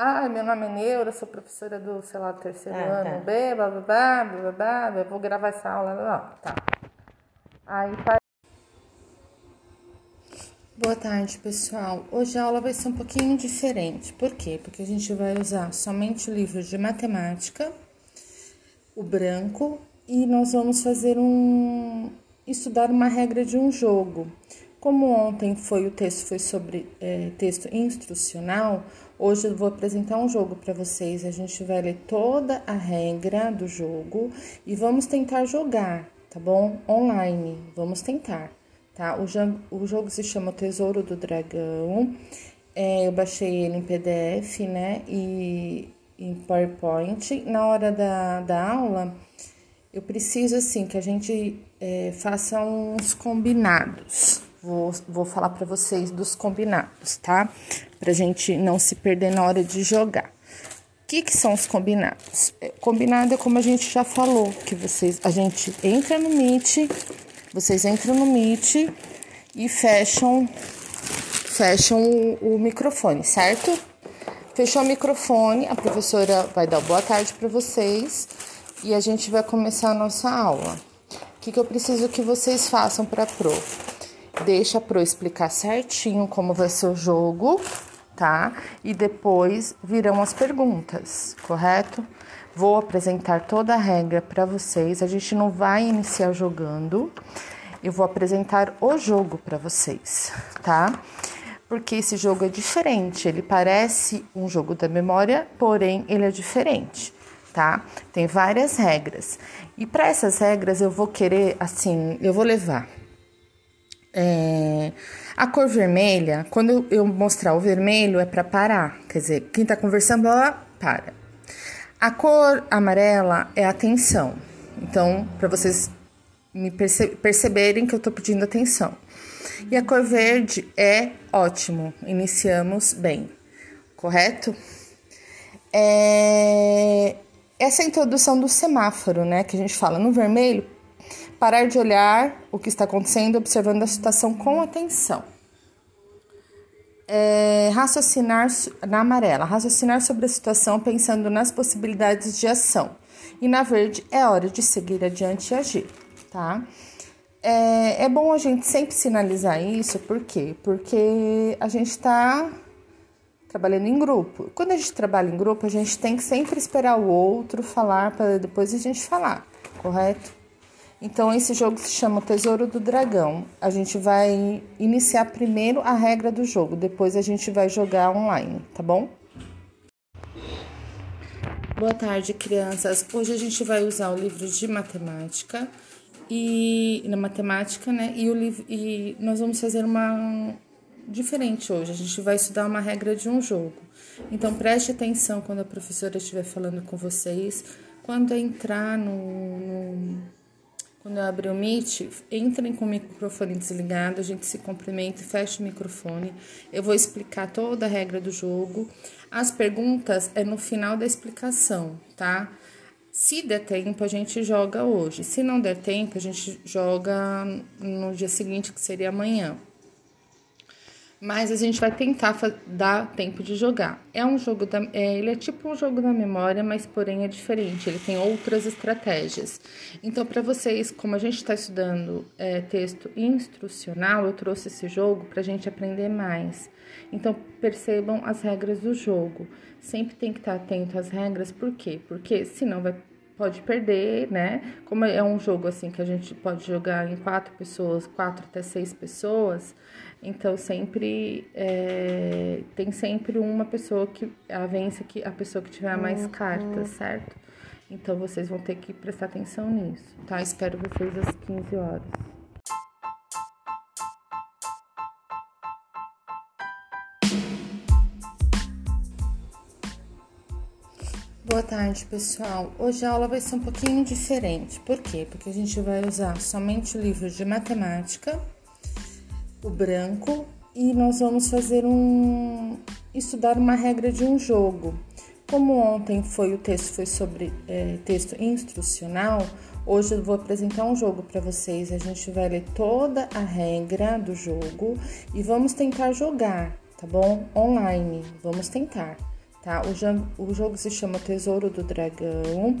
Ah, meu nome é Neura, sou professora do, sei lá, terceiro Ah, ano, tá. B, blá, blá, blá, blá, blá, blá, vou gravar essa aula, blá, blá, tá. Aí faz... Boa tarde, pessoal. Hoje a aula vai ser um pouquinho diferente. Por quê? Porque a gente vai usar somente o livro de matemática, o branco, e nós vamos fazer um... estudar uma regra de um jogo. Como ontem foi o texto foi sobre é, texto instrucional, hoje eu vou apresentar um jogo para vocês. A gente vai ler toda a regra do jogo e vamos tentar jogar, tá bom? Online, vamos tentar, tá? O, jogo, o jogo se chama Tesouro do Dragão. É, eu baixei ele em PDF, né? E em PowerPoint. Na hora da, da aula, eu preciso assim que a gente é, faça uns combinados. Vou, vou falar para vocês dos combinados, tá? Pra gente não se perder na hora de jogar. O que, que são os combinados? É, Combinado é como a gente já falou, que vocês, a gente entra no Meet, vocês entram no Meet e fecham, fecham o, o microfone, certo? Fechou o microfone, a professora vai dar boa tarde para vocês e a gente vai começar a nossa aula. O que, que eu preciso que vocês façam para a Pro? Deixa a Pro explicar certinho como vai ser o jogo, tá? E depois virão as perguntas, correto? Vou apresentar toda a regra para vocês. A gente não vai iniciar jogando. Eu vou apresentar o jogo para vocês, tá? Porque esse jogo é diferente. Ele parece um jogo da memória, porém ele é diferente tá? Tem várias regras. E para essas regras eu vou querer, assim, eu vou levar é, a cor vermelha. Quando eu mostrar o vermelho é para parar, quer dizer, quem tá conversando, ela para. A cor amarela é atenção. Então, para vocês me perce perceberem que eu tô pedindo atenção. E a cor verde é ótimo. Iniciamos bem, correto? É, essa é introdução do semáforo, né? Que a gente fala no vermelho, parar de olhar o que está acontecendo, observando a situação com atenção. É, raciocinar na amarela, raciocinar sobre a situação pensando nas possibilidades de ação. E na verde é hora de seguir adiante e agir, tá? É, é bom a gente sempre sinalizar isso, por quê? Porque a gente está trabalhando em grupo. Quando a gente trabalha em grupo, a gente tem que sempre esperar o outro falar para depois a gente falar, correto? Então esse jogo se chama Tesouro do Dragão. A gente vai iniciar primeiro a regra do jogo, depois a gente vai jogar online, tá bom? Boa tarde, crianças. Hoje a gente vai usar o livro de matemática e na matemática, né? E o livro e nós vamos fazer uma diferente hoje. A gente vai estudar uma regra de um jogo. Então preste atenção quando a professora estiver falando com vocês. Quando entrar no, no quando eu abrir o Meet, entrem com o microfone desligado, a gente se cumprimenta e fecha o microfone. Eu vou explicar toda a regra do jogo. As perguntas é no final da explicação, tá? Se der tempo, a gente joga hoje. Se não der tempo, a gente joga no dia seguinte, que seria amanhã mas a gente vai tentar dar tempo de jogar. É um jogo da, é, ele é tipo um jogo da memória, mas porém é diferente. Ele tem outras estratégias. Então, para vocês, como a gente está estudando é, texto instrucional, eu trouxe esse jogo para a gente aprender mais. Então, percebam as regras do jogo. Sempre tem que estar atento às regras. Por quê? Porque senão vai pode perder, né? Como é um jogo assim que a gente pode jogar em quatro pessoas, quatro até seis pessoas, então sempre é, tem sempre uma pessoa que a vence que a pessoa que tiver mais cartas, certo? Então vocês vão ter que prestar atenção nisso, tá? Espero vocês às 15 horas. Boa tarde, pessoal. Hoje a aula vai ser um pouquinho diferente. Por quê? Porque a gente vai usar somente o livro de matemática, o branco, e nós vamos fazer um estudar uma regra de um jogo. Como ontem foi o texto foi sobre é, texto instrucional, hoje eu vou apresentar um jogo para vocês. A gente vai ler toda a regra do jogo e vamos tentar jogar, tá bom? Online, vamos tentar tá? O, jogo, o jogo se chama Tesouro do Dragão.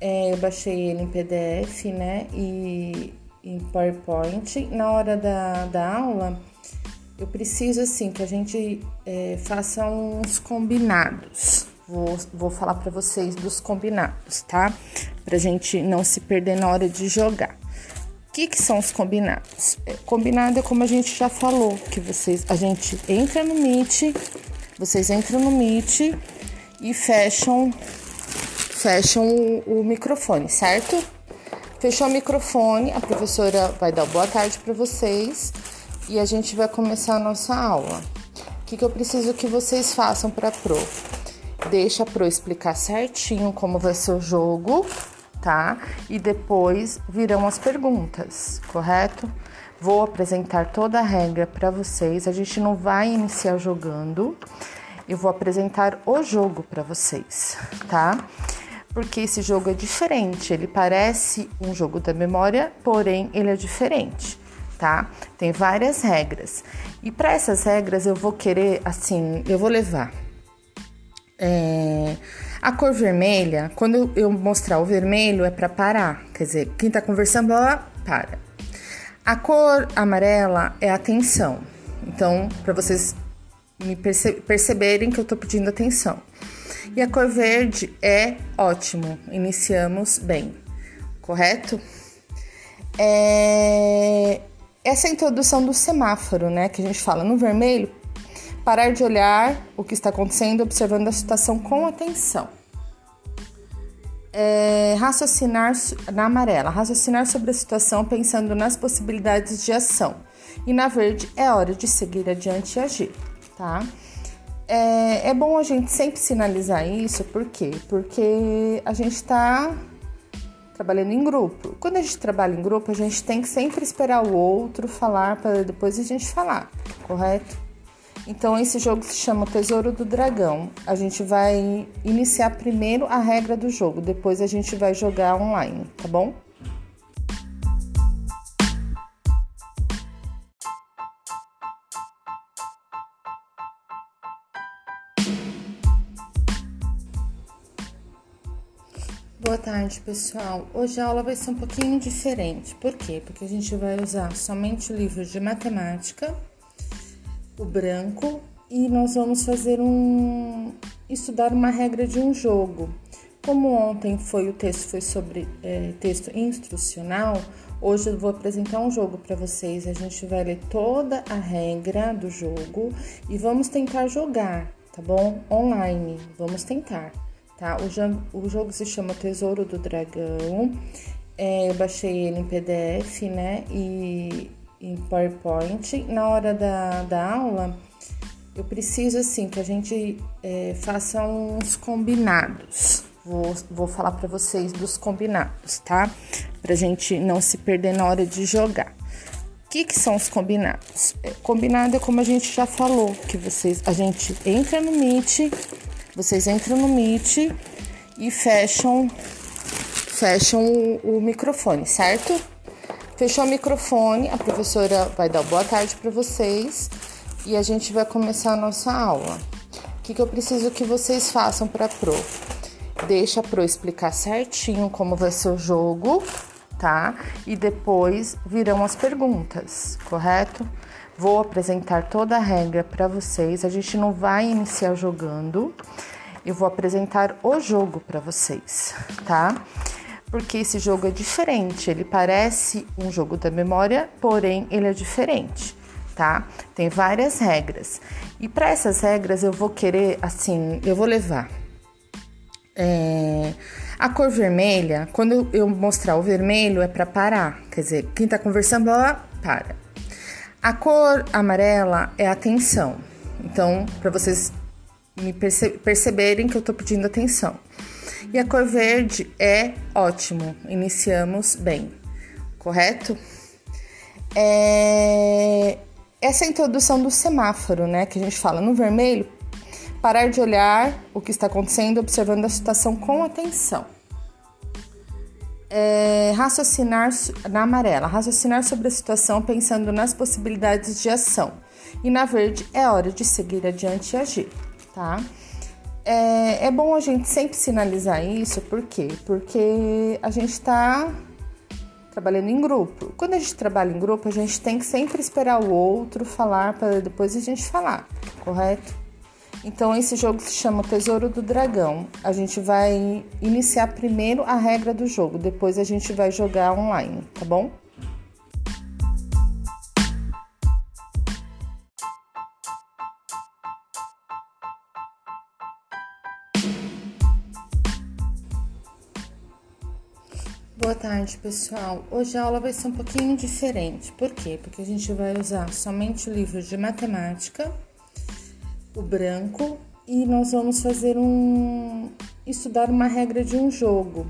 É, eu baixei ele em PDF, né? E em PowerPoint. Na hora da, da aula, eu preciso assim que a gente é, faça uns combinados. Vou, vou falar para vocês dos combinados, tá? Pra gente não se perder na hora de jogar. O que, que são os combinados? É, combinado é como a gente já falou, que vocês, a gente entra no Meet, vocês entram no Meet e fecham, fecham o, o microfone, certo? Fechou o microfone, a professora vai dar boa tarde para vocês e a gente vai começar a nossa aula. O que, que eu preciso que vocês façam para pro? Deixa a pro explicar certinho como vai ser o jogo, tá? E depois virão as perguntas, correto? Vou apresentar toda a regra para vocês. A gente não vai iniciar jogando. Eu vou apresentar o jogo para vocês, tá? Porque esse jogo é diferente. Ele parece um jogo da memória, porém ele é diferente tá? Tem várias regras. E para essas regras eu vou querer, assim, eu vou levar é, a cor vermelha, quando eu mostrar o vermelho é para parar, quer dizer, quem tá conversando, ela para. A cor amarela é atenção. Então, para vocês me perce perceberem que eu tô pedindo atenção. E a cor verde é ótimo, iniciamos bem, correto? É... Essa é introdução do semáforo, né? Que a gente fala no vermelho, parar de olhar o que está acontecendo, observando a situação com atenção. É, raciocinar na amarela, raciocinar sobre a situação pensando nas possibilidades de ação. E na verde é hora de seguir adiante e agir, tá? É, é bom a gente sempre sinalizar isso, por quê? Porque a gente está trabalhando em grupo. Quando a gente trabalha em grupo, a gente tem que sempre esperar o outro falar para depois a gente falar, correto? Então, esse jogo se chama Tesouro do Dragão. A gente vai iniciar primeiro a regra do jogo, depois a gente vai jogar online, tá bom? Boa tarde, pessoal. Hoje a aula vai ser um pouquinho diferente. Por quê? Porque a gente vai usar somente o livro de matemática o branco e nós vamos fazer um estudar uma regra de um jogo. Como ontem foi o texto foi sobre é, texto instrucional, hoje eu vou apresentar um jogo para vocês. A gente vai ler toda a regra do jogo e vamos tentar jogar, tá bom? Online, vamos tentar, tá? O, o jogo se chama Tesouro do Dragão. É, eu baixei ele em PDF, né? E em PowerPoint. Na hora da, da aula, eu preciso assim que a gente é, faça uns combinados. Vou, vou falar para vocês dos combinados, tá? Pra gente não se perder na hora de jogar. O que, que são os combinados? É, combinado é como a gente já falou, que vocês, a gente entra no Meet, vocês entram no Meet e fecham, fecham o, o microfone, certo? Fechou o microfone, a professora vai dar boa tarde para vocês e a gente vai começar a nossa aula. O que, que eu preciso que vocês façam para pro? Deixa a pro explicar certinho como vai ser o jogo, tá? E depois virão as perguntas, correto? Vou apresentar toda a regra para vocês. A gente não vai iniciar jogando. Eu vou apresentar o jogo para vocês, tá? porque esse jogo é diferente. Ele parece um jogo da memória, porém ele é diferente, tá? Tem várias regras. E para essas regras eu vou querer, assim, eu vou levar é, a cor vermelha. Quando eu mostrar o vermelho é para parar, quer dizer, quem tá conversando ela para. A cor amarela é atenção. Então, para vocês me perce perceberem que eu tô pedindo atenção. E a cor verde é ótimo, iniciamos bem, correto? É... Essa é introdução do semáforo, né? Que a gente fala no vermelho, parar de olhar o que está acontecendo, observando a situação com atenção. É, raciocinar na amarela, raciocinar sobre a situação pensando nas possibilidades de ação. E na verde é hora de seguir adiante e agir, tá? É, é bom a gente sempre sinalizar isso, por quê? Porque a gente está trabalhando em grupo. Quando a gente trabalha em grupo, a gente tem que sempre esperar o outro falar para depois a gente falar, correto? Então esse jogo se chama Tesouro do Dragão. A gente vai iniciar primeiro a regra do jogo, depois a gente vai jogar online, tá bom? Boa tarde, pessoal. Hoje a aula vai ser um pouquinho diferente. Por quê? Porque a gente vai usar somente o livro de matemática, o branco, e nós vamos fazer um estudar uma regra de um jogo.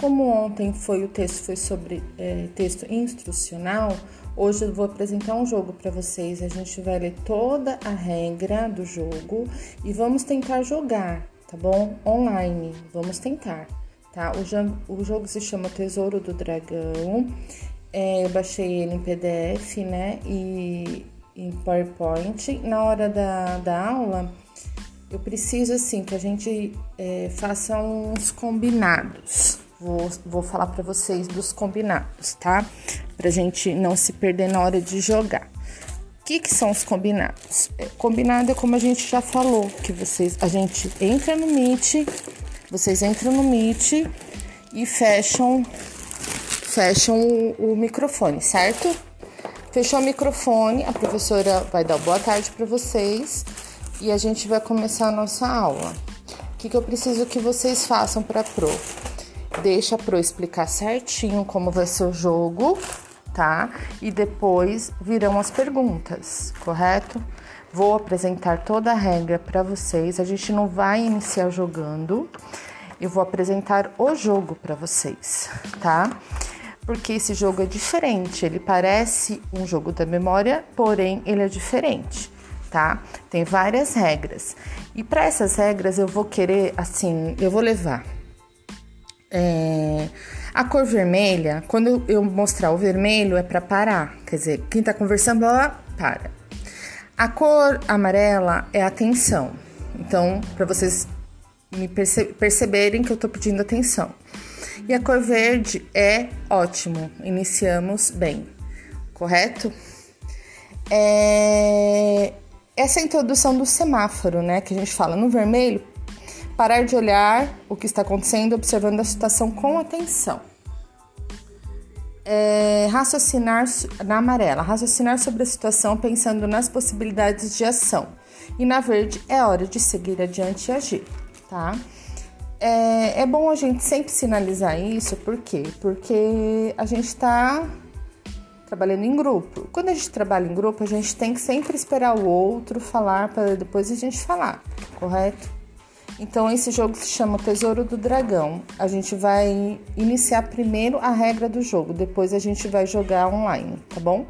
Como ontem foi o texto foi sobre é, texto instrucional, hoje eu vou apresentar um jogo para vocês. A gente vai ler toda a regra do jogo e vamos tentar jogar, tá bom? Online. Vamos tentar tá? O, o jogo se chama Tesouro do Dragão. É, eu baixei ele em PDF, né? E em PowerPoint. Na hora da, da aula, eu preciso, assim, que a gente é, faça uns combinados. Vou, vou falar para vocês dos combinados, tá? Pra gente não se perder na hora de jogar. O que, que são os combinados? É, combinado é como a gente já falou, que vocês, a gente entra no Meet vocês entram no Meet e fecham, fecham o, o microfone, certo? Fechou o microfone, a professora vai dar boa tarde para vocês e a gente vai começar a nossa aula. O que, que eu preciso que vocês façam para Pro? Deixa a Pro explicar certinho como vai ser o jogo, tá? E depois virão as perguntas, correto? Vou apresentar toda a regra para vocês. A gente não vai iniciar jogando. Eu vou apresentar o jogo para vocês, tá? Porque esse jogo é diferente. Ele parece um jogo da memória, porém ele é diferente, tá? Tem várias regras. E para essas regras eu vou querer, assim, eu vou levar é, a cor vermelha. Quando eu mostrar o vermelho é para parar, quer dizer, quem tá conversando, ela para. A cor amarela é atenção. Então, para vocês me perce perceberem que eu estou pedindo atenção. E a cor verde é ótimo. Iniciamos bem, correto? É... Essa é a introdução do semáforo, né? Que a gente fala no vermelho, parar de olhar o que está acontecendo, observando a situação com atenção é, raciocinar na amarela, raciocinar sobre a situação pensando nas possibilidades de ação. E na verde é hora de seguir adiante e agir, tá? É, é bom a gente sempre sinalizar isso, por quê? Porque a gente está trabalhando em grupo. Quando a gente trabalha em grupo, a gente tem que sempre esperar o outro falar para depois a gente falar, correto? Então esse jogo se chama Tesouro do Dragão. A gente vai iniciar primeiro a regra do jogo, depois a gente vai jogar online, tá bom?